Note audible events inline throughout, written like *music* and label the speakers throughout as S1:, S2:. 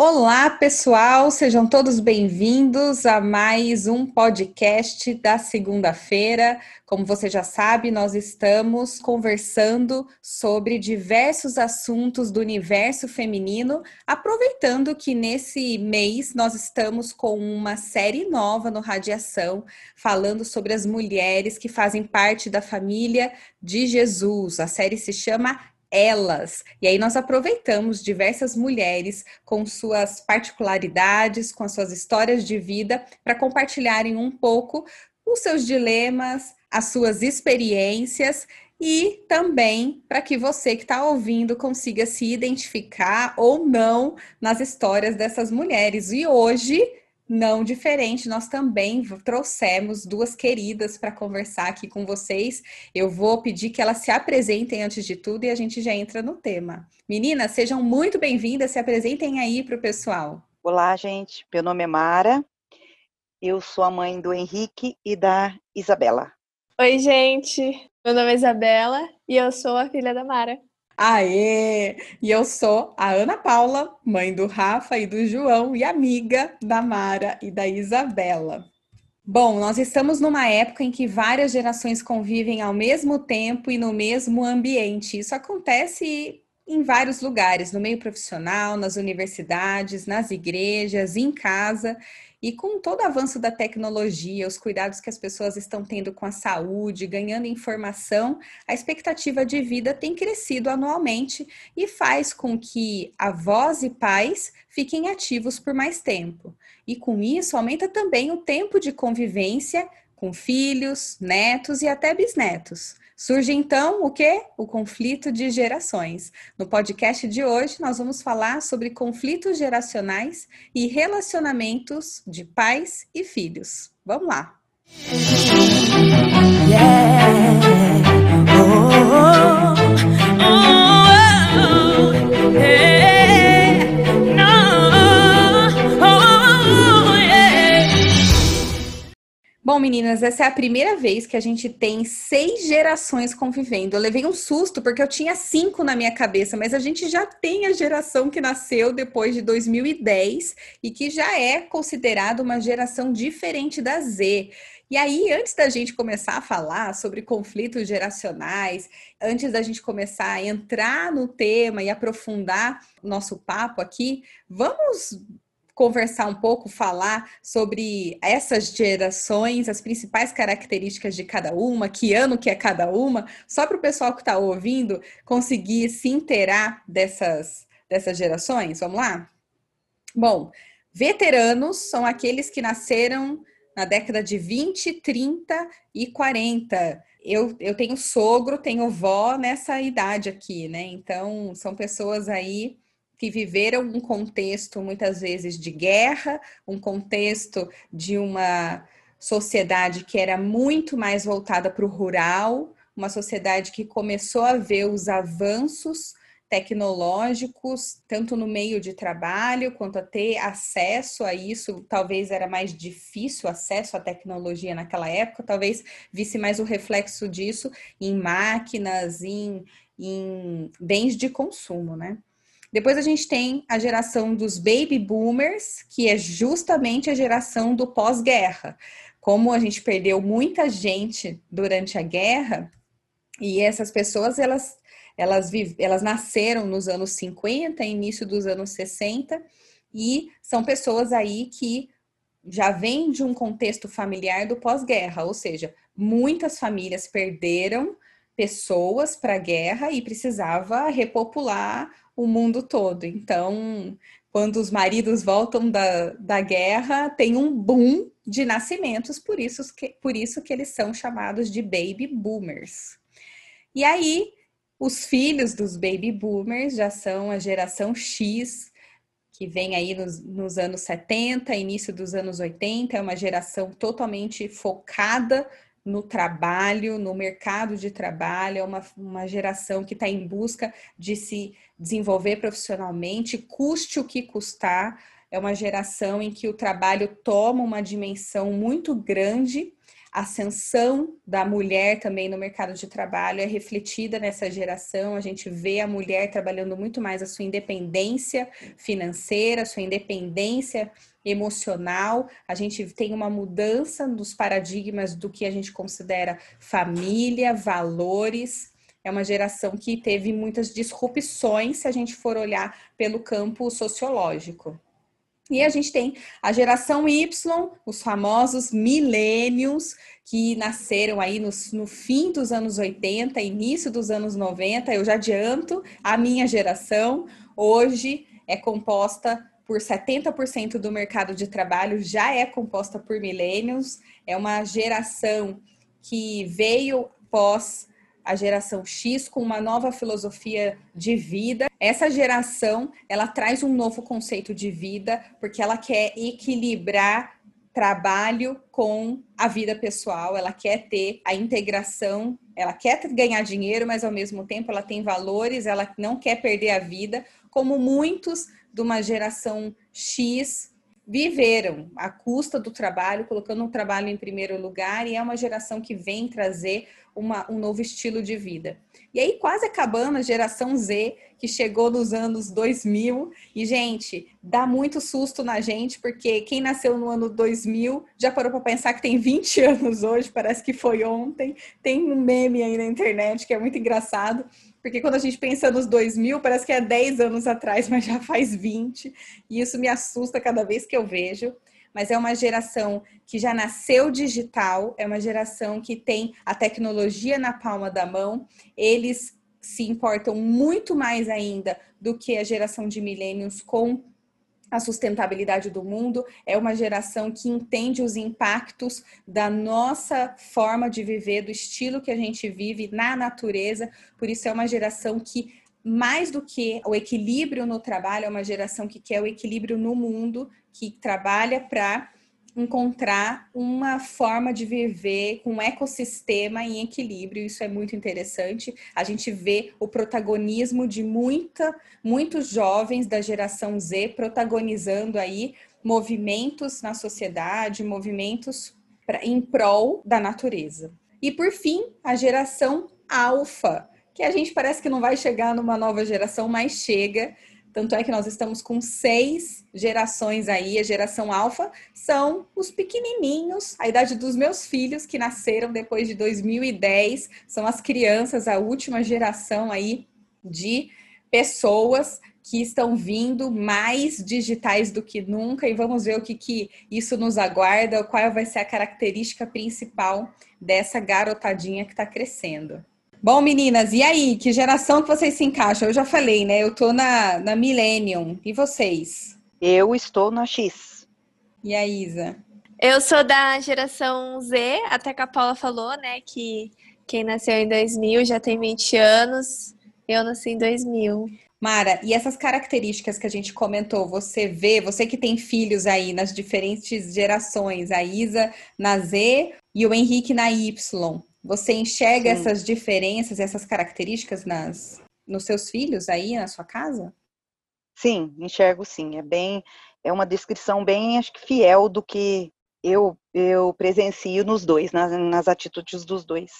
S1: Olá, pessoal, sejam todos bem-vindos a mais um podcast da segunda-feira. Como você já sabe, nós estamos conversando sobre diversos assuntos do universo feminino, aproveitando que nesse mês nós estamos com uma série nova no Radiação, falando sobre as mulheres que fazem parte da família de Jesus. A série se chama elas. E aí nós aproveitamos diversas mulheres com suas particularidades, com as suas histórias de vida, para compartilharem um pouco os seus dilemas, as suas experiências e também para que você que está ouvindo consiga se identificar ou não nas histórias dessas mulheres. E hoje não diferente, nós também trouxemos duas queridas para conversar aqui com vocês. Eu vou pedir que elas se apresentem antes de tudo e a gente já entra no tema. Meninas, sejam muito bem-vindas, se apresentem aí para o pessoal.
S2: Olá, gente. Meu nome é Mara. Eu sou a mãe do Henrique e da Isabela.
S3: Oi, gente. Meu nome é Isabela e eu sou a filha da Mara.
S1: Aê! E eu sou a Ana Paula, mãe do Rafa e do João e amiga da Mara e da Isabela. Bom, nós estamos numa época em que várias gerações convivem ao mesmo tempo e no mesmo ambiente. Isso acontece em vários lugares, no meio profissional, nas universidades, nas igrejas, em casa. E com todo o avanço da tecnologia, os cuidados que as pessoas estão tendo com a saúde, ganhando informação, a expectativa de vida tem crescido anualmente e faz com que avós e pais fiquem ativos por mais tempo. E com isso, aumenta também o tempo de convivência com filhos, netos e até bisnetos. Surge então o que? O conflito de gerações. No podcast de hoje, nós vamos falar sobre conflitos geracionais e relacionamentos de pais e filhos. Vamos lá! Yeah. Oh, oh, oh, yeah. Bom, meninas, essa é a primeira vez que a gente tem seis gerações convivendo. Eu levei um susto porque eu tinha cinco na minha cabeça, mas a gente já tem a geração que nasceu depois de 2010 e que já é considerada uma geração diferente da Z. E aí, antes da gente começar a falar sobre conflitos geracionais, antes da gente começar a entrar no tema e aprofundar nosso papo aqui, vamos conversar um pouco, falar sobre essas gerações, as principais características de cada uma, que ano que é cada uma, só para o pessoal que está ouvindo conseguir se inteirar dessas, dessas gerações? Vamos lá? Bom, veteranos são aqueles que nasceram na década de 20, 30 e 40. Eu, eu tenho sogro, tenho vó nessa idade aqui, né? Então, são pessoas aí que viveram um contexto muitas vezes de guerra, um contexto de uma sociedade que era muito mais voltada para o rural, uma sociedade que começou a ver os avanços tecnológicos, tanto no meio de trabalho quanto a ter acesso a isso. Talvez era mais difícil acesso à tecnologia naquela época, talvez visse mais o reflexo disso em máquinas, em, em bens de consumo, né? Depois a gente tem a geração dos baby boomers, que é justamente a geração do pós-guerra. Como a gente perdeu muita gente durante a guerra, e essas pessoas elas elas, elas nasceram nos anos 50, início dos anos 60, e são pessoas aí que já vêm de um contexto familiar do pós-guerra, ou seja, muitas famílias perderam pessoas para a guerra e precisava repopular o mundo todo. Então, quando os maridos voltam da, da guerra, tem um boom de nascimentos, por isso, que, por isso que eles são chamados de baby boomers. E aí, os filhos dos baby boomers já são a geração X, que vem aí nos, nos anos 70, início dos anos 80, é uma geração totalmente focada no trabalho, no mercado de trabalho, é uma, uma geração que está em busca de se desenvolver profissionalmente, custe o que custar. É uma geração em que o trabalho toma uma dimensão muito grande. ascensão da mulher também no mercado de trabalho é refletida nessa geração. A gente vê a mulher trabalhando muito mais a sua independência financeira, a sua independência emocional. A gente tem uma mudança dos paradigmas do que a gente considera família, valores. É uma geração que teve muitas disrupções se a gente for olhar pelo campo sociológico. E a gente tem a geração Y, os famosos milênios, que nasceram aí no, no, fim dos anos 80, início dos anos 90. Eu já adianto, a minha geração hoje é composta por 70% do mercado de trabalho, já é composta por milênios. É uma geração que veio pós a geração X com uma nova filosofia de vida. Essa geração, ela traz um novo conceito de vida, porque ela quer equilibrar trabalho com a vida pessoal, ela quer ter a integração, ela quer ganhar dinheiro, mas ao mesmo tempo ela tem valores, ela não quer perder a vida, como muitos de uma geração X viveram à custa do trabalho, colocando o trabalho em primeiro lugar, e é uma geração que vem trazer uma, um novo estilo de vida. E aí, quase acabando a geração Z, que chegou nos anos 2000, e, gente, dá muito susto na gente, porque quem nasceu no ano 2000 já parou para pensar que tem 20 *laughs* anos hoje, parece que foi ontem. Tem um meme aí na internet que é muito engraçado porque quando a gente pensa nos 2000, parece que é 10 anos atrás, mas já faz 20, e isso me assusta cada vez que eu vejo. Mas é uma geração que já nasceu digital, é uma geração que tem a tecnologia na palma da mão, eles se importam muito mais ainda do que a geração de milênios com a sustentabilidade do mundo, é uma geração que entende os impactos da nossa forma de viver, do estilo que a gente vive na natureza, por isso é uma geração que mais do que o equilíbrio no trabalho, é uma geração que quer o equilíbrio no mundo, que trabalha para encontrar uma forma de viver com um ecossistema em equilíbrio. Isso é muito interessante. A gente vê o protagonismo de muita, muitos jovens da geração Z protagonizando aí movimentos na sociedade, movimentos pra, em prol da natureza. E por fim, a geração alfa, que a gente parece que não vai chegar numa nova geração, mas chega tanto é que nós estamos com seis gerações aí. A geração alfa são os pequenininhos, a idade dos meus filhos que nasceram depois de 2010. São as crianças, a última geração aí de pessoas que estão vindo mais digitais do que nunca e vamos ver o que, que isso nos aguarda, qual vai ser a característica principal dessa garotadinha que está crescendo. Bom, meninas, e aí? Que geração que vocês se encaixam? Eu já falei, né? Eu tô na, na Millennium. E vocês?
S2: Eu estou na X.
S1: E a Isa?
S3: Eu sou da geração Z, até que a Paula falou, né? Que quem nasceu em 2000 já tem 20 anos. Eu nasci em 2000.
S1: Mara, e essas características que a gente comentou, você vê, você que tem filhos aí nas diferentes gerações, a Isa na Z e o Henrique na Y. Você enxerga sim. essas diferenças, essas características nas, nos seus filhos aí na sua casa?
S2: Sim, enxergo sim. É bem, é uma descrição bem, acho que fiel do que eu eu presencio nos dois, nas, nas atitudes dos dois.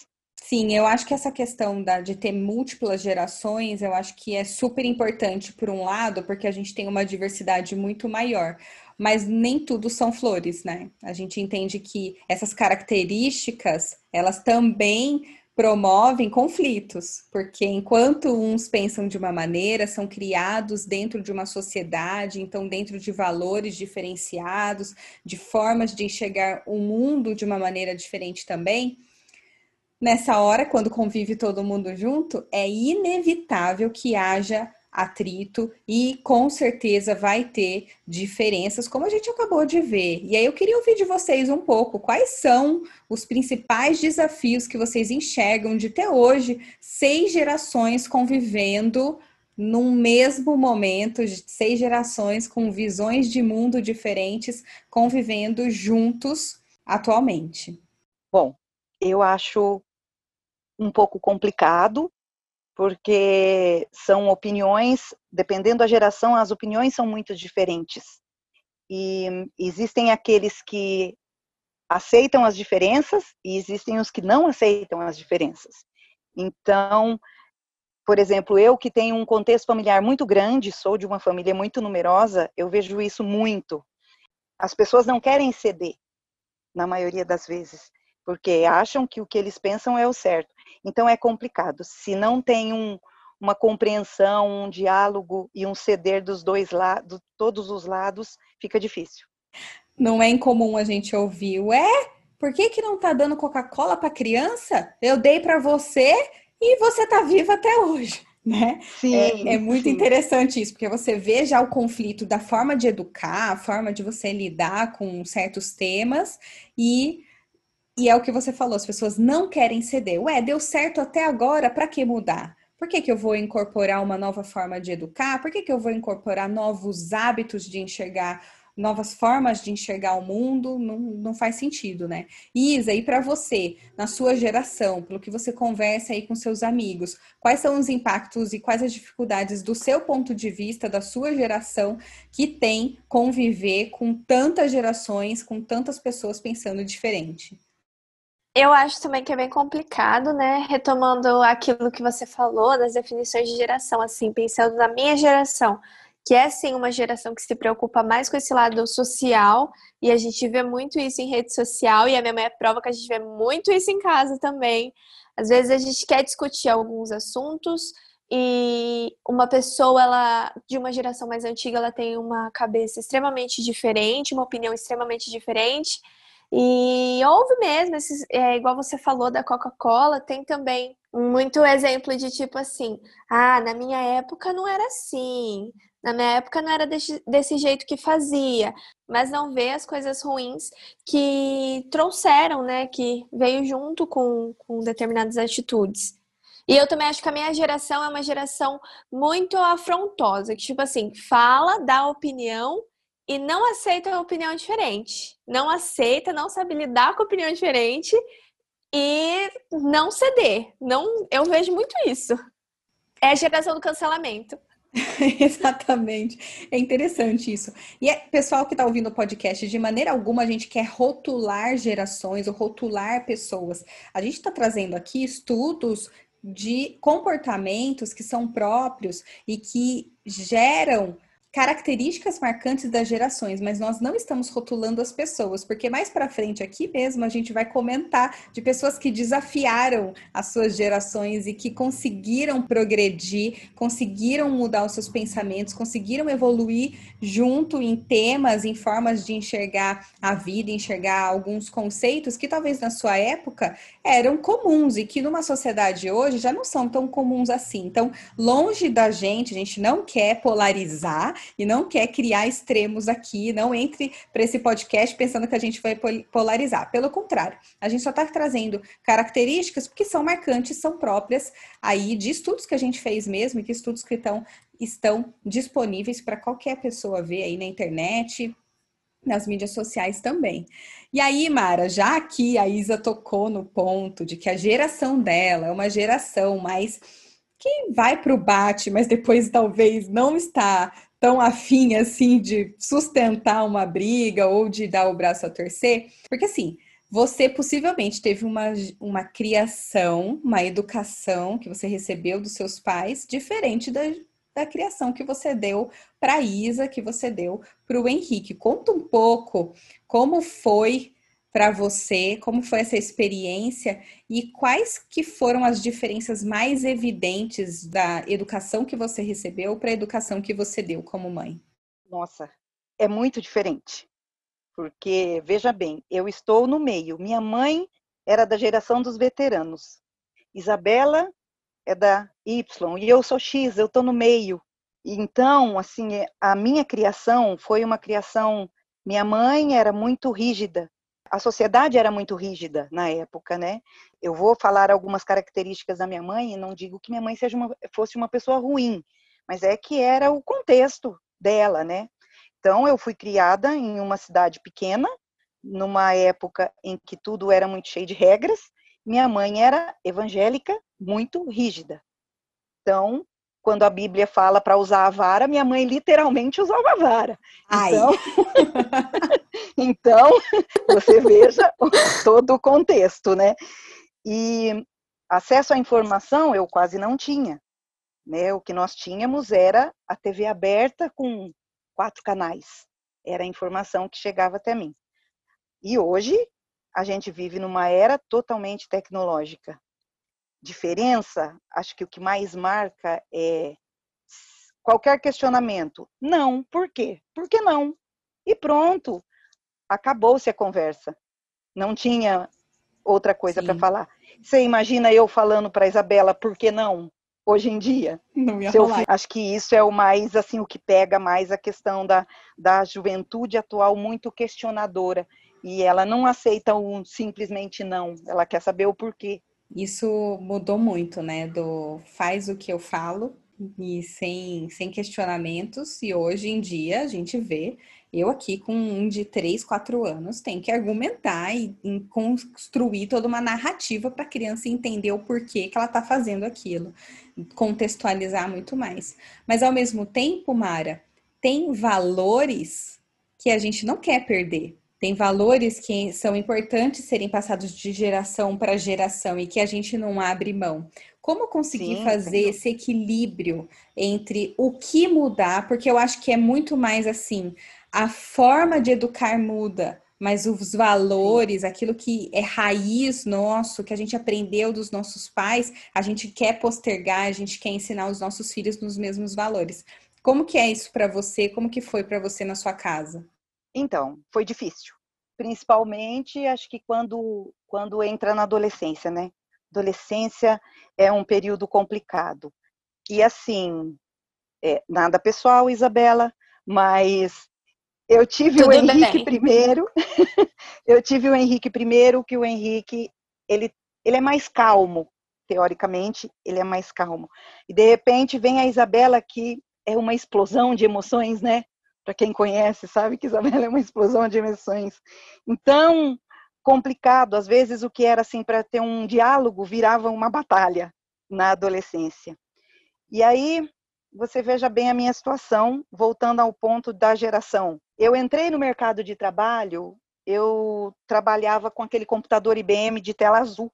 S1: Sim, eu acho que essa questão da, de ter múltiplas gerações, eu acho que é super importante por um lado, porque a gente tem uma diversidade muito maior mas nem tudo são flores, né? A gente entende que essas características, elas também promovem conflitos, porque enquanto uns pensam de uma maneira, são criados dentro de uma sociedade, então dentro de valores diferenciados, de formas de enxergar o mundo de uma maneira diferente também. Nessa hora, quando convive todo mundo junto, é inevitável que haja atrito e com certeza vai ter diferenças, como a gente acabou de ver. E aí eu queria ouvir de vocês um pouco quais são os principais desafios que vocês enxergam de ter hoje seis gerações convivendo num mesmo momento, seis gerações com visões de mundo diferentes convivendo juntos atualmente.
S2: Bom, eu acho um pouco complicado porque são opiniões, dependendo da geração, as opiniões são muito diferentes. E existem aqueles que aceitam as diferenças e existem os que não aceitam as diferenças. Então, por exemplo, eu que tenho um contexto familiar muito grande, sou de uma família muito numerosa, eu vejo isso muito. As pessoas não querem ceder, na maioria das vezes, porque acham que o que eles pensam é o certo. Então é complicado. Se não tem um, uma compreensão, um diálogo e um ceder dos dois lados, todos os lados, fica difícil.
S1: Não é incomum a gente ouvir, ué, por que, que não tá dando Coca-Cola para criança? Eu dei para você e você está viva até hoje. *laughs* Né?
S2: Sim,
S1: é, é muito
S2: sim.
S1: interessante isso, porque você vê já o conflito da forma de educar, a forma de você lidar com certos temas, e, e é o que você falou, as pessoas não querem ceder. Ué, deu certo até agora, para que mudar? Por que, que eu vou incorporar uma nova forma de educar? Por que, que eu vou incorporar novos hábitos de enxergar novas formas de enxergar o mundo, não, não faz sentido, né? Isa, e para você, na sua geração, pelo que você conversa aí com seus amigos, quais são os impactos e quais as dificuldades do seu ponto de vista, da sua geração, que tem conviver com tantas gerações, com tantas pessoas pensando diferente?
S3: Eu acho também que é bem complicado, né? Retomando aquilo que você falou das definições de geração, assim, pensando na minha geração que é sim uma geração que se preocupa mais com esse lado social, e a gente vê muito isso em rede social, e a minha mãe é prova que a gente vê muito isso em casa também. Às vezes a gente quer discutir alguns assuntos e uma pessoa ela de uma geração mais antiga ela tem uma cabeça extremamente diferente, uma opinião extremamente diferente. E houve mesmo, esses, é, igual você falou da Coca-Cola, tem também muito exemplo de tipo assim: ah, na minha época não era assim, na minha época não era desse, desse jeito que fazia, mas não vê as coisas ruins que trouxeram, né? Que veio junto com, com determinadas atitudes. E eu também acho que a minha geração é uma geração muito afrontosa, que, tipo assim, fala, dá opinião e não aceita a opinião diferente. Não aceita, não sabe lidar com opinião diferente e não ceder. Não, eu vejo muito isso. É a geração do cancelamento. *laughs*
S1: Exatamente. É interessante isso. E é, pessoal que está ouvindo o podcast, de maneira alguma a gente quer rotular gerações ou rotular pessoas. A gente está trazendo aqui estudos de comportamentos que são próprios e que geram características marcantes das gerações, mas nós não estamos rotulando as pessoas, porque mais para frente aqui mesmo a gente vai comentar de pessoas que desafiaram as suas gerações e que conseguiram progredir, conseguiram mudar os seus pensamentos, conseguiram evoluir junto em temas, em formas de enxergar a vida, enxergar alguns conceitos que talvez na sua época eram comuns e que numa sociedade hoje já não são tão comuns assim. Então, longe da gente, a gente não quer polarizar e não quer criar extremos aqui. Não entre para esse podcast pensando que a gente vai polarizar. Pelo contrário, a gente só está trazendo características que são marcantes, são próprias aí de estudos que a gente fez mesmo, e que estudos que estão, estão disponíveis para qualquer pessoa ver aí na internet, nas mídias sociais também. E aí, Mara, já aqui a Isa tocou no ponto de que a geração dela é uma geração mais que vai para o bate, mas depois talvez não está tão afim assim de sustentar uma briga ou de dar o braço a torcer, porque assim, você possivelmente teve uma, uma criação, uma educação que você recebeu dos seus pais diferente da, da criação que você deu para Isa, que você deu para o Henrique. Conta um pouco como foi para você, como foi essa experiência e quais que foram as diferenças mais evidentes da educação que você recebeu para a educação que você deu como mãe?
S2: Nossa, é muito diferente. Porque, veja bem, eu estou no meio. Minha mãe era da geração dos veteranos. Isabela é da Y e eu sou X, eu estou no meio. Então, assim, a minha criação foi uma criação. Minha mãe era muito rígida, a sociedade era muito rígida na época, né? Eu vou falar algumas características da minha mãe e não digo que minha mãe seja uma, fosse uma pessoa ruim, mas é que era o contexto dela, né? Então eu fui criada em uma cidade pequena, numa época em que tudo era muito cheio de regras. Minha mãe era evangélica, muito rígida. Então, quando a Bíblia fala para usar a vara, minha mãe literalmente usava a vara.
S1: Ai.
S2: Então, *laughs* Então, *laughs* você veja todo o contexto, né? E acesso à informação eu quase não tinha. Né? O que nós tínhamos era a TV aberta com quatro canais. Era a informação que chegava até mim. E hoje a gente vive numa era totalmente tecnológica. Diferença, acho que o que mais marca é qualquer questionamento. Não, por quê? Por que não? E pronto, acabou-se a conversa. Não tinha outra coisa para falar. Você imagina eu falando para Isabela, por que não? Hoje em dia,
S1: não ia falar.
S2: acho que isso é o mais assim o que pega mais a questão da, da juventude atual muito questionadora e ela não aceita um simplesmente não, ela quer saber o porquê.
S1: Isso mudou muito, né? Do faz o que eu falo e sem, sem questionamentos. E hoje em dia a gente vê, eu aqui com um de 3, 4 anos, tem que argumentar e, e construir toda uma narrativa para a criança entender o porquê que ela está fazendo aquilo, contextualizar muito mais. Mas ao mesmo tempo, Mara, tem valores que a gente não quer perder tem valores que são importantes serem passados de geração para geração e que a gente não abre mão. Como conseguir Sim, fazer esse equilíbrio entre o que mudar? Porque eu acho que é muito mais assim, a forma de educar muda, mas os valores, aquilo que é raiz nosso, que a gente aprendeu dos nossos pais, a gente quer postergar, a gente quer ensinar os nossos filhos nos mesmos valores. Como que é isso para você? Como que foi para você na sua casa?
S2: Então, foi difícil. Principalmente, acho que quando, quando entra na adolescência, né? Adolescência é um período complicado. E assim, é, nada pessoal, Isabela, mas eu tive Tudo o Henrique bem. primeiro. *laughs* eu tive o Henrique primeiro, que o Henrique, ele, ele é mais calmo, teoricamente, ele é mais calmo. E de repente vem a Isabela que é uma explosão de emoções, né? Para quem conhece, sabe que Isabela *laughs* é uma explosão de emoções. Então, complicado, às vezes o que era assim para ter um diálogo virava uma batalha na adolescência. E aí, você veja bem a minha situação, voltando ao ponto da geração. Eu entrei no mercado de trabalho, eu trabalhava com aquele computador IBM de tela azul.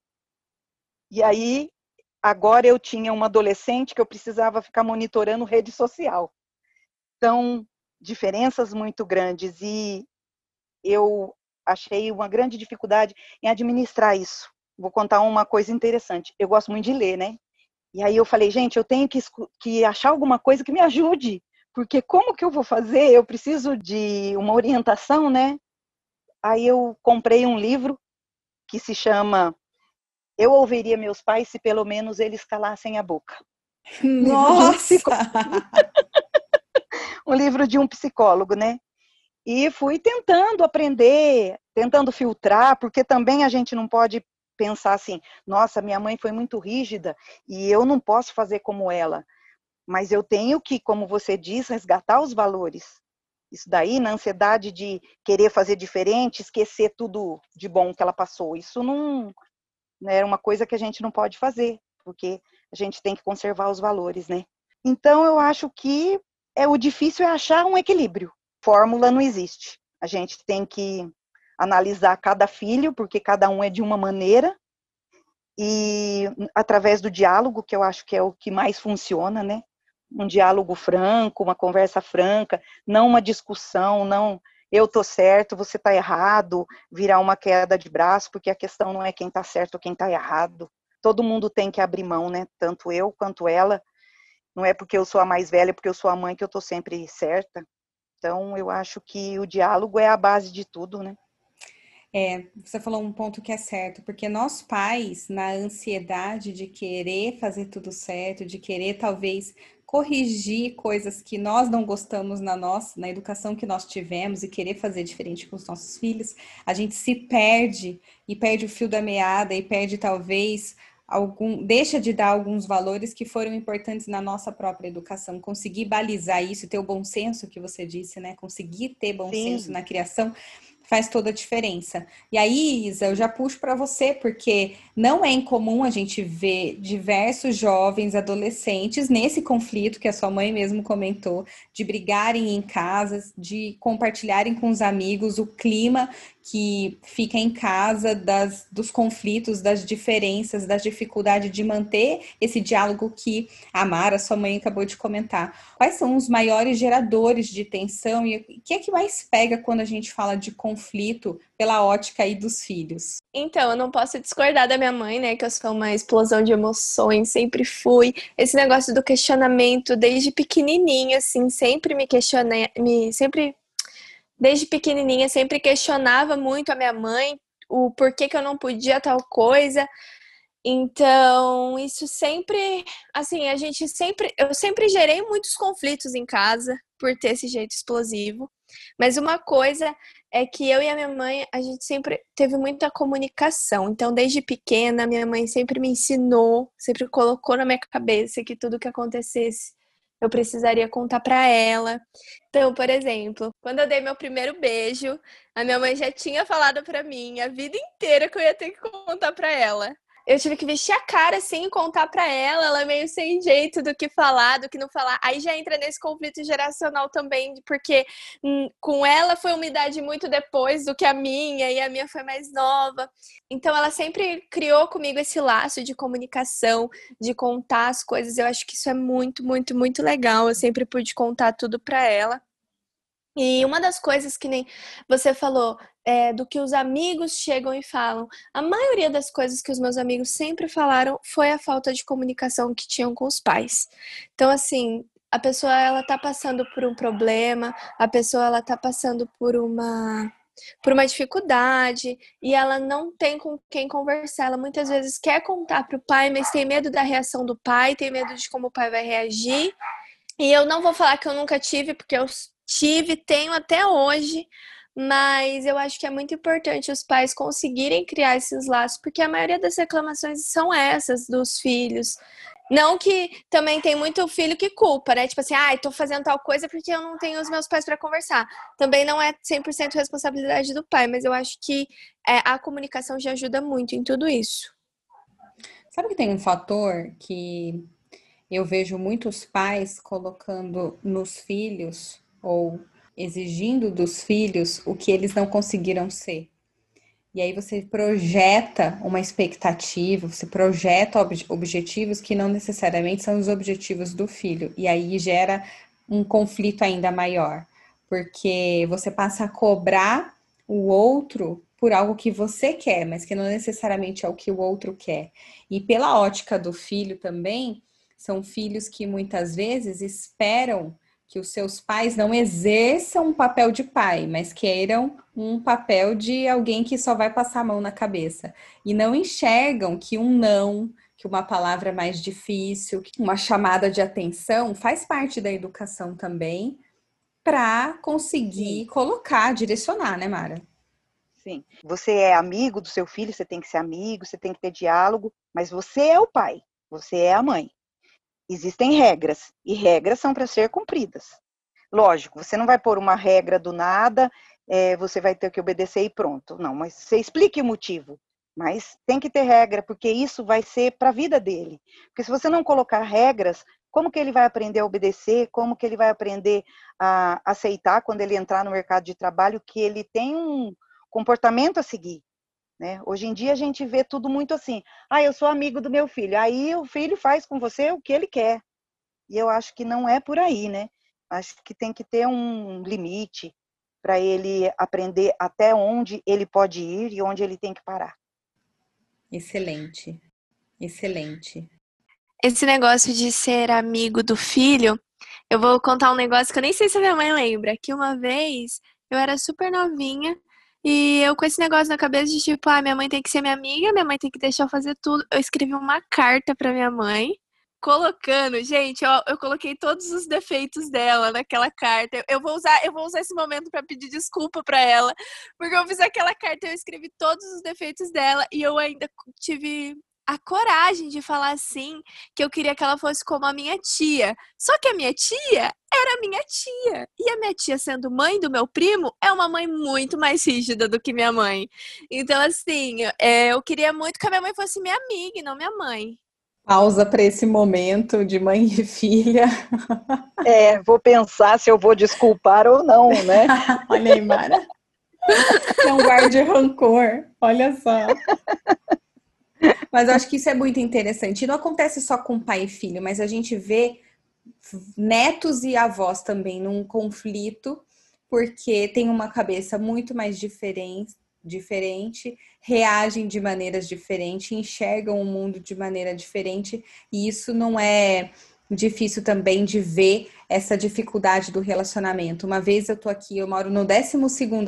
S2: E aí, agora eu tinha uma adolescente que eu precisava ficar monitorando rede social. Então, diferenças muito grandes e eu achei uma grande dificuldade em administrar isso. Vou contar uma coisa interessante. Eu gosto muito de ler, né? E aí eu falei, gente, eu tenho que, que achar alguma coisa que me ajude, porque como que eu vou fazer? Eu preciso de uma orientação, né? Aí eu comprei um livro que se chama Eu ouviria meus pais se pelo menos eles calassem a boca.
S1: Nossa! *laughs*
S2: um livro de um psicólogo, né? E fui tentando aprender, tentando filtrar, porque também a gente não pode pensar assim, nossa, minha mãe foi muito rígida e eu não posso fazer como ela. Mas eu tenho que, como você diz, resgatar os valores. Isso daí, na ansiedade de querer fazer diferente, esquecer tudo de bom que ela passou. Isso não, não é uma coisa que a gente não pode fazer, porque a gente tem que conservar os valores, né? Então, eu acho que é o difícil é achar um equilíbrio. Fórmula não existe. A gente tem que analisar cada filho, porque cada um é de uma maneira, e através do diálogo, que eu acho que é o que mais funciona, né? Um diálogo franco, uma conversa franca, não uma discussão, não eu tô certo, você tá errado, virar uma queda de braço, porque a questão não é quem tá certo ou quem tá errado. Todo mundo tem que abrir mão, né? Tanto eu quanto ela, não é porque eu sou a mais velha, porque eu sou a mãe que eu estou sempre certa. Então, eu acho que o diálogo é a base de tudo, né?
S1: É, você falou um ponto que é certo, porque nós pais, na ansiedade de querer fazer tudo certo, de querer talvez corrigir coisas que nós não gostamos na nossa, na educação que nós tivemos e querer fazer diferente com os nossos filhos, a gente se perde e perde o fio da meada e perde talvez algum, deixa de dar alguns valores que foram importantes na nossa própria educação. Conseguir balizar isso, ter o bom senso que você disse, né? Conseguir ter bom Sim. senso na criação faz toda a diferença. E aí, Isa, eu já puxo para você, porque Não é incomum a gente ver diversos jovens, adolescentes nesse conflito que a sua mãe mesmo comentou, de brigarem em casas, de compartilharem com os amigos o clima que fica em casa das, dos conflitos, das diferenças, das dificuldades de manter esse diálogo que a Mara, sua mãe, acabou de comentar. Quais são os maiores geradores de tensão e o que é que mais pega quando a gente fala de conflito pela ótica aí dos filhos?
S3: Então, eu não posso discordar da minha mãe, né, que eu sou uma explosão de emoções, sempre fui. Esse negócio do questionamento desde pequenininha, assim, sempre me questionei, me sempre desde pequenininha sempre questionava muito a minha mãe o porquê que eu não podia tal coisa. Então, isso sempre, assim, a gente sempre, eu sempre gerei muitos conflitos em casa por ter esse jeito explosivo. Mas uma coisa é que eu e a minha mãe, a gente sempre teve muita comunicação. Então, desde pequena, minha mãe sempre me ensinou, sempre colocou na minha cabeça que tudo que acontecesse eu precisaria contar para ela. Então, por exemplo, quando eu dei meu primeiro beijo, a minha mãe já tinha falado para mim a vida inteira que eu ia ter que contar para ela eu tive que vestir a cara assim, contar para ela, ela é meio sem jeito do que falar, do que não falar. Aí já entra nesse conflito geracional também, porque hum, com ela foi uma idade muito depois do que a minha e a minha foi mais nova. Então ela sempre criou comigo esse laço de comunicação, de contar as coisas. Eu acho que isso é muito, muito, muito legal. Eu sempre pude contar tudo para ela. E uma das coisas que nem você falou, é, do que os amigos chegam e falam, a maioria das coisas que os meus amigos sempre falaram foi a falta de comunicação que tinham com os pais. Então, assim, a pessoa ela tá passando por um problema, a pessoa ela tá passando por uma por uma dificuldade e ela não tem com quem conversar. Ela muitas vezes quer contar para o pai, mas tem medo da reação do pai, tem medo de como o pai vai reagir. E eu não vou falar que eu nunca tive, porque eu tive, tenho até hoje, mas eu acho que é muito importante os pais conseguirem criar esses laços, porque a maioria das reclamações são essas dos filhos. Não que também tem muito filho que culpa, né? Tipo assim, ai, ah, tô fazendo tal coisa porque eu não tenho os meus pais para conversar. Também não é 100% responsabilidade do pai, mas eu acho que é, a comunicação já ajuda muito em tudo isso.
S1: Sabe que tem um fator que eu vejo muitos pais colocando nos filhos ou exigindo dos filhos o que eles não conseguiram ser. E aí você projeta uma expectativa, você projeta ob objetivos que não necessariamente são os objetivos do filho. E aí gera um conflito ainda maior, porque você passa a cobrar o outro por algo que você quer, mas que não necessariamente é o que o outro quer. E pela ótica do filho também, são filhos que muitas vezes esperam que os seus pais não exerçam um papel de pai, mas queiram um papel de alguém que só vai passar a mão na cabeça. E não enxergam que um não, que uma palavra mais difícil, uma chamada de atenção faz parte da educação também, para conseguir Sim. colocar, direcionar, né, Mara?
S2: Sim. Você é amigo do seu filho, você tem que ser amigo, você tem que ter diálogo, mas você é o pai, você é a mãe existem regras e regras são para ser cumpridas. Lógico, você não vai pôr uma regra do nada, é, você vai ter que obedecer e pronto. Não, mas você explique o motivo. Mas tem que ter regra, porque isso vai ser para a vida dele. Porque se você não colocar regras, como que ele vai aprender a obedecer? Como que ele vai aprender a aceitar quando ele entrar no mercado de trabalho que ele tem um comportamento a seguir? Né? Hoje em dia a gente vê tudo muito assim. Ah, eu sou amigo do meu filho. Aí o filho faz com você o que ele quer. E eu acho que não é por aí, né? Acho que tem que ter um limite para ele aprender até onde ele pode ir e onde ele tem que parar.
S1: Excelente. Excelente.
S3: Esse negócio de ser amigo do filho, eu vou contar um negócio que eu nem sei se a minha mãe lembra. Que uma vez eu era super novinha e eu com esse negócio na cabeça de tipo, ah, minha mãe tem que ser minha amiga, minha mãe tem que deixar eu fazer tudo. Eu escrevi uma carta pra minha mãe, colocando, gente, eu, eu coloquei todos os defeitos dela naquela carta. Eu, eu vou usar, eu vou usar esse momento para pedir desculpa para ela, porque eu fiz aquela carta, eu escrevi todos os defeitos dela e eu ainda tive a coragem de falar assim que eu queria que ela fosse como a minha tia. Só que a minha tia era minha tia. E a minha tia, sendo mãe do meu primo, é uma mãe muito mais rígida do que minha mãe. Então, assim, é, eu queria muito que a minha mãe fosse minha amiga e não minha mãe.
S1: Pausa para esse momento de mãe e filha. *laughs*
S2: É, vou pensar se eu vou desculpar ou não, né?
S1: Olha aí, Mara. Não guarde rancor, olha só. Mas eu acho que isso é muito interessante. E não acontece só com pai e filho, mas a gente vê netos e avós também num conflito, porque tem uma cabeça muito mais diferente, diferente, reagem de maneiras diferentes, enxergam o mundo de maneira diferente, e isso não é difícil também de ver essa dificuldade do relacionamento. Uma vez eu tô aqui, eu moro no 12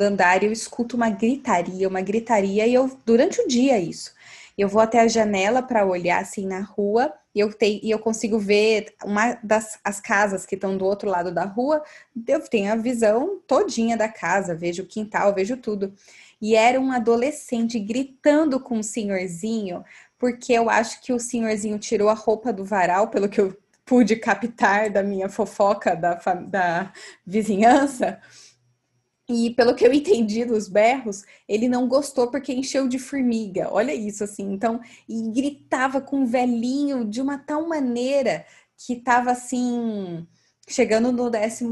S1: andar e eu escuto uma gritaria, uma gritaria, e eu, durante o dia, isso. Eu vou até a janela para olhar assim na rua e eu, tenho, e eu consigo ver uma das as casas que estão do outro lado da rua. Eu tenho a visão todinha da casa, vejo o quintal, vejo tudo. E era um adolescente gritando com o senhorzinho, porque eu acho que o senhorzinho tirou a roupa do varal, pelo que eu pude captar da minha fofoca da, da vizinhança. E pelo que eu *laughs* entendi dos berros, ele não gostou porque encheu de formiga. Olha isso, assim. Então, e gritava com o velhinho de uma tal maneira que estava assim, chegando no 12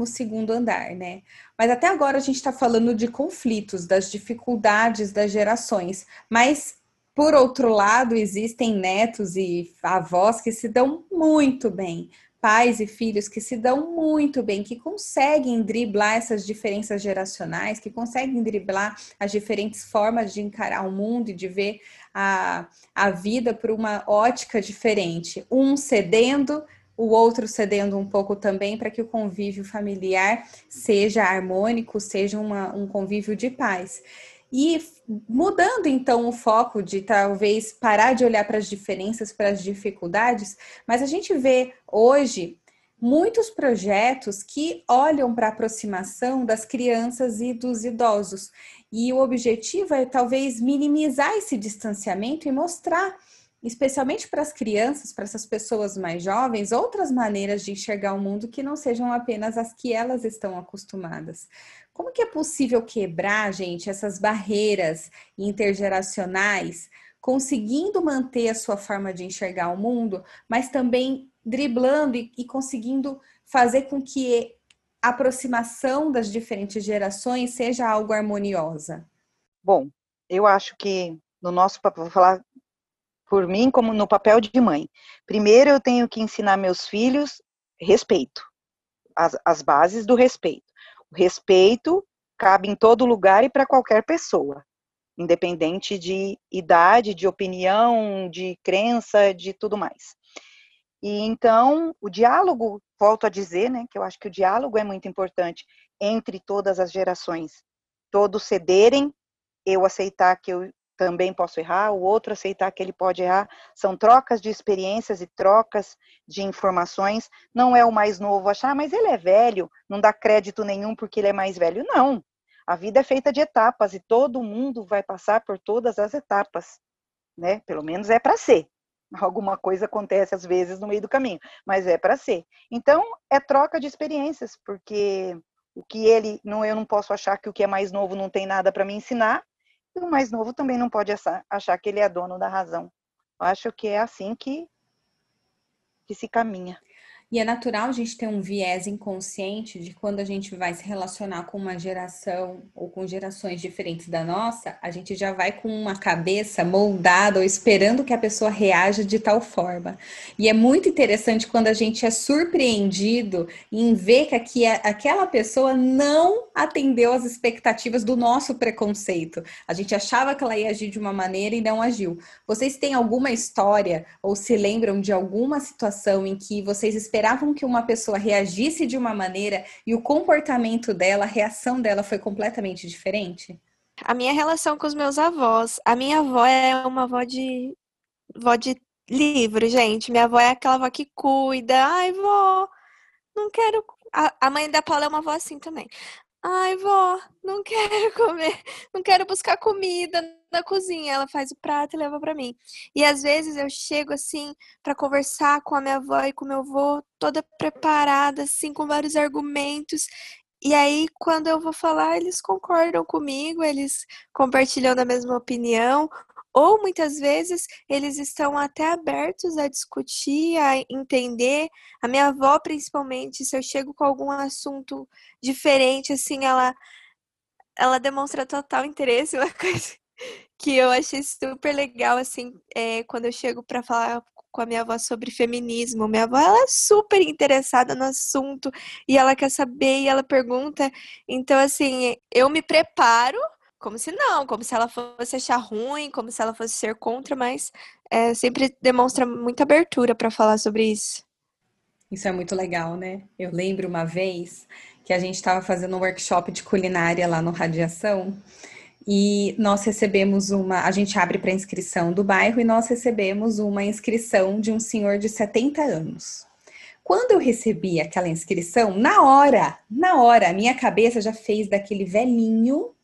S1: andar, né? Mas até agora a gente está falando de conflitos, das dificuldades das gerações. Mas, por outro lado, existem netos e avós que se dão muito bem pais e filhos que se dão muito bem, que conseguem driblar essas diferenças geracionais, que conseguem driblar as diferentes formas de encarar o mundo e de ver a, a vida por uma ótica diferente. Um cedendo, o outro cedendo um pouco também para que o convívio familiar seja harmônico, seja uma, um convívio de paz. E mudando então o foco de talvez parar de olhar para as diferenças, para as dificuldades, mas a gente vê hoje muitos projetos que olham para a aproximação das crianças e dos idosos. E o objetivo é talvez minimizar esse distanciamento e mostrar especialmente para as crianças, para essas pessoas mais jovens, outras maneiras de enxergar o mundo que não sejam apenas as que elas estão acostumadas. Como que é possível quebrar, gente, essas barreiras intergeracionais, conseguindo manter a sua forma de enxergar o mundo, mas também driblando e, e conseguindo fazer com que a aproximação das diferentes gerações seja algo harmoniosa?
S2: Bom, eu acho que no nosso papel, vou falar por mim como no papel de mãe. Primeiro eu tenho que ensinar meus filhos respeito, as, as bases do respeito. O respeito cabe em todo lugar e para qualquer pessoa, independente de idade, de opinião, de crença, de tudo mais. E então, o diálogo, volto a dizer, né, que eu acho que o diálogo é muito importante entre todas as gerações. Todos cederem, eu aceitar que eu também posso errar, o outro aceitar que ele pode errar. São trocas de experiências e trocas de informações. Não é o mais novo achar, mas ele é velho, não dá crédito nenhum porque ele é mais velho. Não. A vida é feita de etapas e todo mundo vai passar por todas as etapas, né? Pelo menos é para ser. *laughs* Alguma coisa acontece às vezes no meio do caminho, mas é para ser. Então, é troca de experiências, porque o que ele, não eu não posso achar que o que é mais novo não tem nada para me ensinar, e o mais novo também não pode achar que ele é dono da razão. Eu acho que é assim que, que se caminha.
S1: E é natural a gente ter um viés inconsciente de quando a gente vai se relacionar com uma geração ou com gerações diferentes da nossa, a gente já vai com uma cabeça moldada ou esperando que a pessoa reaja de tal forma. E é muito interessante quando a gente é surpreendido em ver que aqui, aquela pessoa não atendeu às expectativas do nosso preconceito. A gente achava que ela ia agir de uma maneira e não agiu. Vocês têm alguma história ou se lembram de alguma situação em que vocês esperavam que uma pessoa reagisse de uma maneira e o comportamento dela, a reação dela foi completamente diferente?
S3: A minha relação com os meus avós. A minha avó é uma avó de, avó de livro, gente. Minha avó é aquela avó que cuida. Ai, vó, não quero. A, a mãe da Paula é uma avó assim também. Ai, vó, não quero comer, não quero buscar comida na cozinha. Ela faz o prato e leva para mim. E às vezes eu chego assim para conversar com a minha avó e com meu avô, toda preparada assim com vários argumentos. E aí quando eu vou falar, eles concordam comigo, eles compartilham da mesma opinião, ou muitas vezes eles estão até abertos a discutir, a entender. A minha avó, principalmente, se eu chego com algum assunto diferente, assim, ela, ela demonstra total interesse, *laughs* uma coisa que eu achei super legal, assim, é, quando eu chego para falar com a minha avó sobre feminismo. Minha avó, ela é super interessada no assunto e ela quer saber e ela pergunta. Então, assim, eu me preparo como se não, como se ela fosse achar ruim, como se ela fosse ser contra, mas é, sempre demonstra muita abertura para falar sobre isso.
S1: Isso é muito legal, né? Eu lembro uma vez que a gente estava fazendo um workshop de culinária lá no Radiação e nós recebemos uma. A gente abre para inscrição do bairro e nós recebemos uma inscrição de um senhor de 70 anos. Quando eu recebi aquela inscrição, na hora, na hora, a minha cabeça já fez daquele velhinho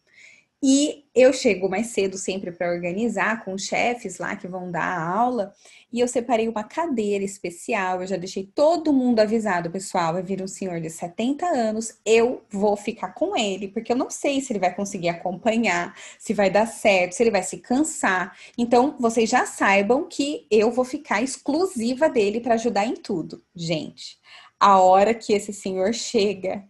S1: e eu chego mais cedo sempre para organizar com os chefes lá que vão dar a aula. E eu separei uma cadeira especial. Eu já deixei todo mundo avisado, pessoal. Vai vir um senhor de 70 anos. Eu vou ficar com ele, porque eu não sei se ele vai conseguir acompanhar, se vai dar certo, se ele vai se cansar. Então, vocês já saibam que eu vou ficar exclusiva dele para ajudar em tudo. Gente, a hora que esse senhor chega,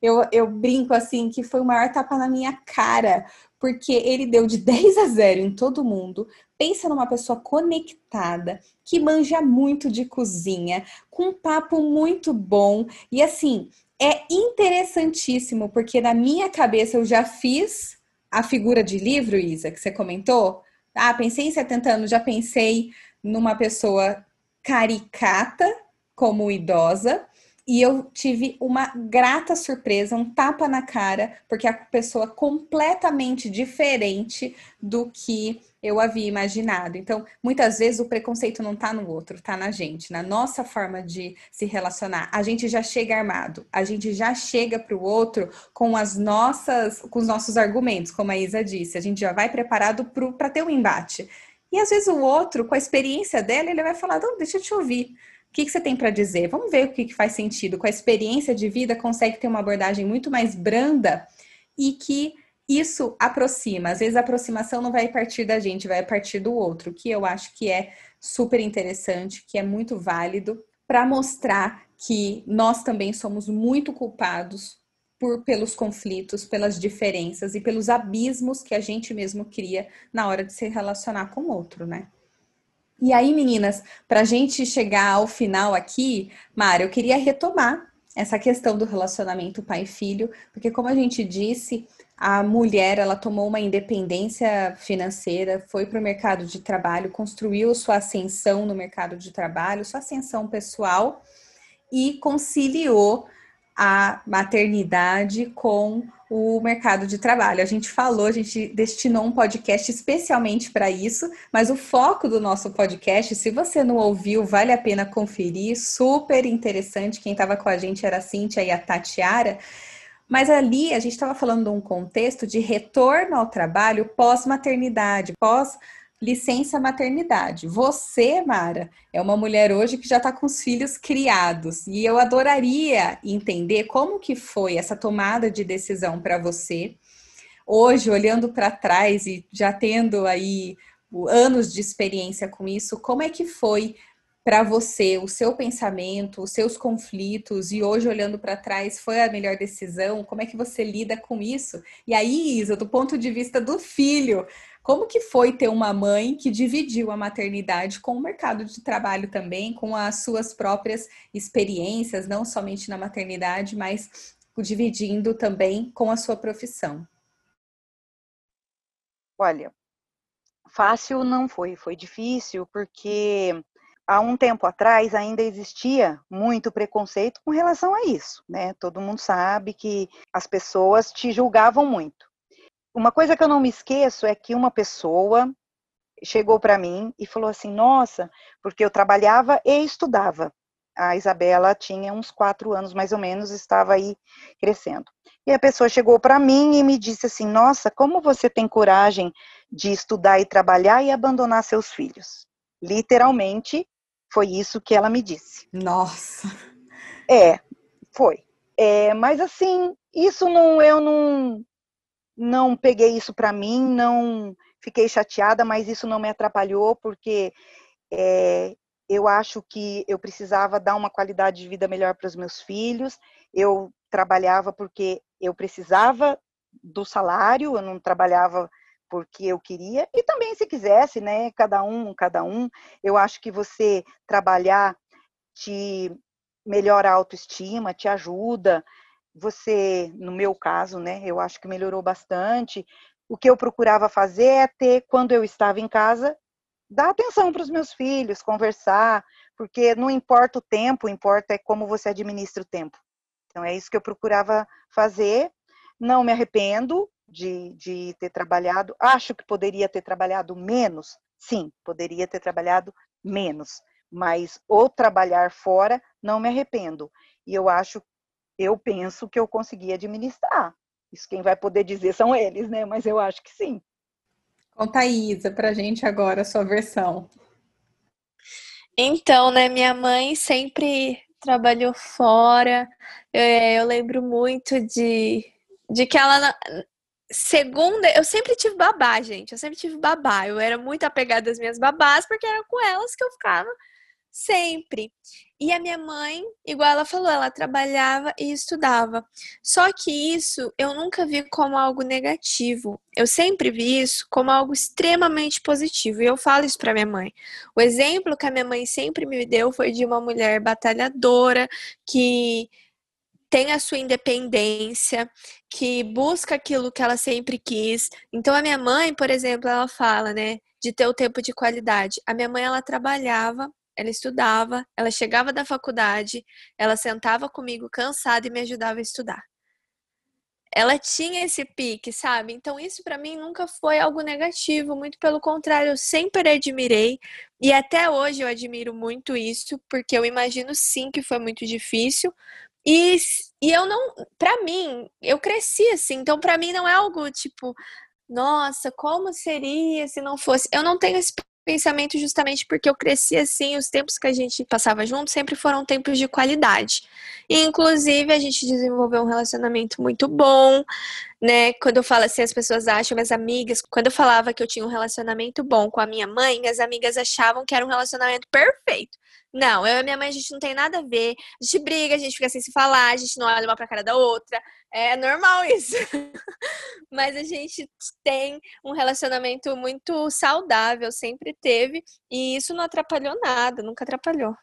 S1: eu, eu brinco assim que foi o maior tapa na minha cara, porque ele deu de *laughs* 10 a 0 em todo mundo. Pensa numa pessoa conectada, que manja muito de cozinha, com um papo muito bom. E assim, é interessantíssimo, porque na minha cabeça eu já fiz a figura de livro, Isa, que você comentou. Ah, pensei em 70 anos, já pensei numa pessoa caricata como idosa, e eu tive uma grata surpresa, um tapa na cara, porque a pessoa completamente diferente do que eu havia imaginado. Então, muitas vezes o preconceito não está no outro, está na gente, na nossa forma de se relacionar. A gente já chega armado, a gente já chega para o outro com as nossas, com os nossos argumentos, como a Isa disse, a gente já vai preparado para ter um embate. E às vezes o outro, com a experiência dela, ele vai falar: não, deixa eu te ouvir. O que, que você tem para dizer? Vamos ver o que, que faz sentido. Com a experiência de vida, consegue ter uma abordagem muito mais branda e que isso aproxima. Às vezes a aproximação não vai partir da gente, vai partir do outro, que eu acho que é super interessante, que é muito válido para mostrar que nós também somos muito culpados por pelos conflitos, pelas diferenças e pelos abismos que a gente mesmo cria na hora de se relacionar com o outro, né? E aí, meninas, para a gente chegar ao final aqui, Mara, eu queria retomar essa questão do relacionamento pai-filho, porque como a gente disse, a mulher ela tomou uma independência financeira, foi para o mercado de trabalho, construiu sua ascensão no mercado de trabalho, sua ascensão pessoal e conciliou a maternidade com o mercado de trabalho. A gente falou, a gente destinou um podcast especialmente para isso, mas o foco do nosso podcast, se você não ouviu, vale a pena conferir, super interessante. Quem estava com a gente era a Cíntia e a Tatiara. Mas ali a gente estava falando de um contexto de retorno ao trabalho pós-maternidade, pós licença maternidade. Você, Mara, é uma mulher hoje que já está com os filhos criados e eu adoraria entender como que foi essa tomada de decisão para você. Hoje, olhando para trás e já tendo aí anos de experiência com isso, como é que foi para você, o seu pensamento, os seus conflitos, e hoje olhando para trás, foi a melhor decisão? Como é que você lida com isso? E aí, Isa, do ponto de vista do filho, como que foi ter uma mãe que dividiu a maternidade com o mercado de trabalho também, com as suas próprias experiências, não somente na maternidade, mas dividindo também com a sua profissão?
S2: Olha, fácil não foi, foi difícil porque há um tempo atrás ainda existia muito preconceito com relação a isso, né? Todo mundo sabe que as pessoas te julgavam muito. Uma coisa que eu não me esqueço é que uma pessoa chegou para mim e falou assim: Nossa, porque eu trabalhava e estudava. a Isabela tinha uns quatro anos mais ou menos, estava aí crescendo. E a pessoa chegou para mim e me disse assim: Nossa, como você tem coragem de estudar e trabalhar e abandonar seus filhos? Literalmente, foi isso que ela me disse.
S1: Nossa!
S2: É, foi. É, mas assim, isso não, eu não, não peguei isso para mim, não fiquei chateada, mas isso não me atrapalhou, porque é, eu acho que eu precisava dar uma qualidade de vida melhor para os meus filhos. Eu trabalhava porque eu precisava do salário, eu não trabalhava porque eu queria, e também se quisesse, né? Cada um, cada um. Eu acho que você trabalhar te melhora a autoestima, te ajuda. Você, no meu caso, né? Eu acho que melhorou bastante. O que eu procurava fazer é ter, quando eu estava em casa, dar atenção para os meus filhos, conversar, porque não importa o tempo, importa é como você administra o tempo. Então é isso que eu procurava fazer. Não me arrependo, de, de ter trabalhado. Acho que poderia ter trabalhado menos. Sim, poderia ter trabalhado menos. Mas o trabalhar fora, não me arrependo. E eu acho, eu penso que eu consegui administrar. Isso quem vai poder dizer são eles, né? Mas eu acho que sim.
S1: Conta, Isa, pra gente agora a sua versão.
S3: Então, né, minha mãe sempre trabalhou fora. Eu, é, eu lembro muito de, de que ela Segunda, eu sempre tive babá, gente. Eu sempre tive babá. Eu era muito apegada às minhas babás, porque era com elas que eu ficava sempre. E a minha mãe, igual ela falou, ela trabalhava e estudava. Só que isso eu nunca vi como algo negativo. Eu sempre vi isso como algo extremamente positivo. E eu falo isso para minha mãe. O exemplo que a minha mãe sempre me deu foi de uma mulher batalhadora que tem a sua independência, que busca aquilo que ela sempre quis. Então a minha mãe, por exemplo, ela fala, né, de ter o tempo de qualidade. A minha mãe ela trabalhava, ela estudava, ela chegava da faculdade, ela sentava comigo cansada e me ajudava a estudar. Ela tinha esse pique, sabe? Então isso para mim nunca foi algo negativo, muito pelo contrário, eu sempre admirei e até hoje eu admiro muito isso, porque eu imagino sim que foi muito difícil, e, e eu não, para mim, eu cresci assim, então para mim não é algo tipo, nossa, como seria se não fosse. Eu não tenho esse pensamento justamente porque eu cresci assim, os tempos que a gente passava junto sempre foram tempos de qualidade. E, inclusive, a gente desenvolveu um relacionamento muito bom, né? Quando eu falo assim, as pessoas acham, minhas amigas, quando eu falava que eu tinha um relacionamento bom com a minha mãe, minhas amigas achavam que era um relacionamento perfeito. Não, eu e minha mãe, a gente não tem nada a ver. A gente briga, a gente fica sem se falar, a gente não olha uma pra cara da outra. É normal isso. *laughs* Mas a gente tem um relacionamento muito saudável, sempre teve. E isso não atrapalhou nada, nunca atrapalhou.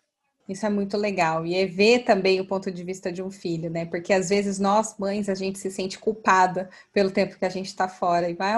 S1: Isso é muito legal. E é ver também o ponto de vista de um filho, né? Porque às vezes nós, mães, a gente se sente culpada pelo tempo que a gente está fora. E vai,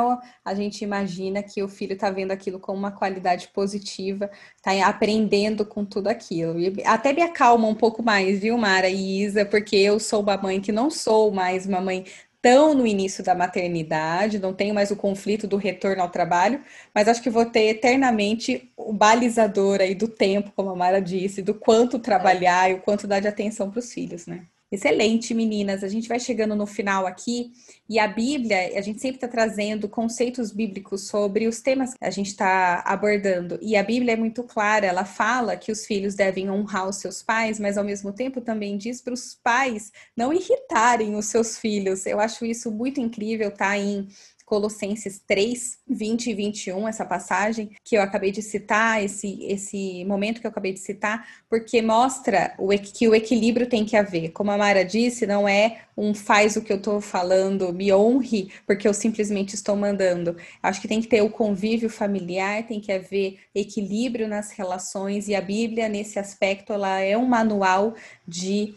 S1: a gente imagina que o filho está vendo aquilo com uma qualidade positiva, está aprendendo com tudo aquilo. E até me acalma um pouco mais, viu, Mara e Isa? Porque eu sou uma mãe que não sou mais uma mãe tão no início da maternidade, não tenho mais o conflito do retorno ao trabalho, mas acho que vou ter eternamente o balizador aí do tempo, como a Mara disse, do quanto trabalhar e o quanto dar de atenção para os filhos, né? Excelente, meninas. A gente vai chegando no final aqui e a Bíblia, a gente sempre está trazendo conceitos bíblicos sobre os temas que a gente está abordando. E a Bíblia é muito clara, ela fala que os filhos devem honrar os seus pais, mas ao mesmo tempo também diz para os pais não irritarem os seus filhos. Eu acho isso muito incrível, tá? Em Colossenses 3, 20 e 21, essa passagem que eu acabei de citar, esse, esse momento que eu acabei de citar, porque mostra o, que o equilíbrio tem que haver. Como a Mara disse, não é um faz o que eu estou falando, me honre, porque eu simplesmente estou mandando. Acho que tem que ter o convívio familiar, tem que haver equilíbrio nas relações, e a Bíblia, nesse aspecto, ela é um manual de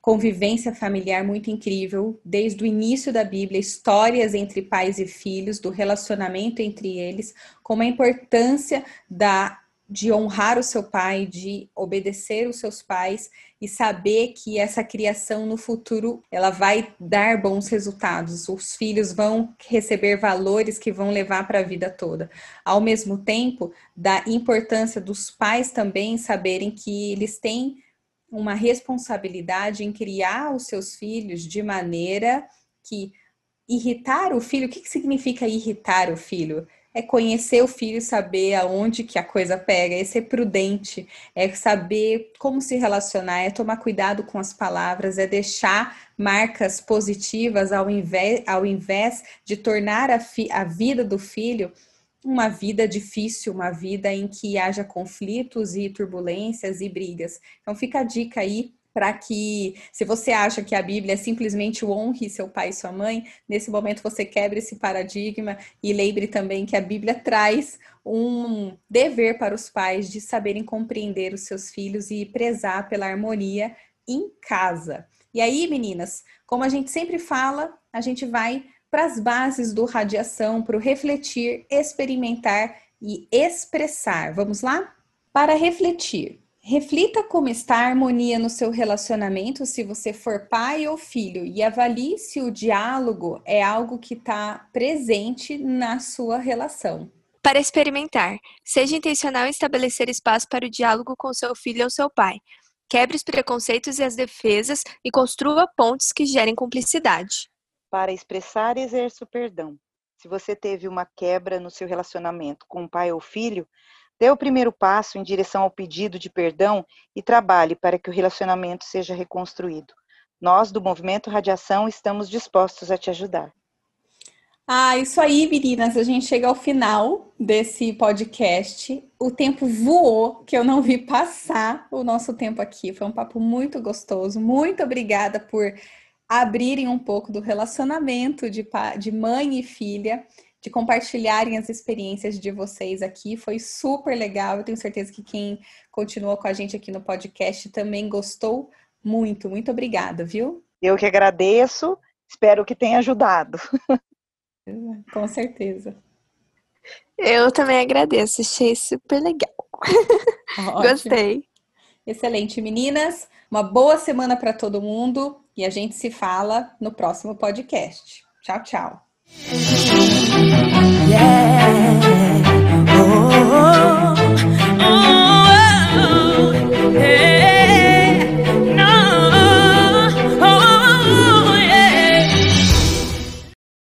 S1: convivência familiar muito incrível, desde o início da Bíblia, histórias entre pais e filhos, do relacionamento entre eles, como a importância da de honrar o seu pai, de obedecer os seus pais e saber que essa criação no futuro ela vai dar bons resultados. Os filhos vão receber valores que vão levar para a vida toda. Ao mesmo tempo, da importância dos pais também saberem que eles têm uma responsabilidade em criar os seus filhos de maneira que irritar o filho, o que, que significa irritar o filho? É conhecer o filho saber aonde que a coisa pega, é ser prudente, é saber como se relacionar, é tomar cuidado com as palavras, é deixar marcas positivas ao invés, ao invés de tornar a, fi, a vida do filho uma vida difícil, uma vida em que haja conflitos e turbulências e brigas. Então fica a dica aí para que, se você acha que a Bíblia é simplesmente honre seu pai e sua mãe, nesse momento você quebre esse paradigma e lembre também que a Bíblia traz um dever para os pais de saberem compreender os seus filhos e prezar pela harmonia em casa. E aí, meninas, como a gente sempre fala, a gente vai para as bases do radiação, para o refletir, experimentar e expressar. Vamos lá? Para refletir, reflita como está a harmonia no seu relacionamento se você for pai ou filho e avalie se o diálogo é algo que está presente na sua relação.
S3: Para experimentar, seja intencional em estabelecer espaço para o diálogo com seu filho ou seu pai. Quebre os preconceitos e as defesas e construa pontes que gerem cumplicidade
S2: para expressar e exercer o perdão. Se você teve uma quebra no seu relacionamento com o pai ou filho, dê o primeiro passo em direção ao pedido de perdão e trabalhe para que o relacionamento seja reconstruído. Nós, do Movimento Radiação, estamos dispostos a te ajudar.
S1: Ah, isso aí, meninas. A gente chega ao final desse podcast. O tempo voou, que eu não vi passar o nosso tempo aqui. Foi um papo muito gostoso. Muito obrigada por abrirem um pouco do relacionamento de, de mãe e filha, de compartilharem as experiências de vocês aqui. Foi super legal. Eu tenho certeza que quem continuou com a gente aqui no podcast também gostou muito. Muito obrigada, viu?
S2: Eu que agradeço. Espero que tenha ajudado. *laughs*
S1: Com certeza.
S3: Eu também agradeço, achei super legal. *laughs* Gostei.
S1: Excelente, meninas. Uma boa semana para todo mundo e a gente se fala no próximo podcast. Tchau, tchau. Yeah. Oh, oh, oh.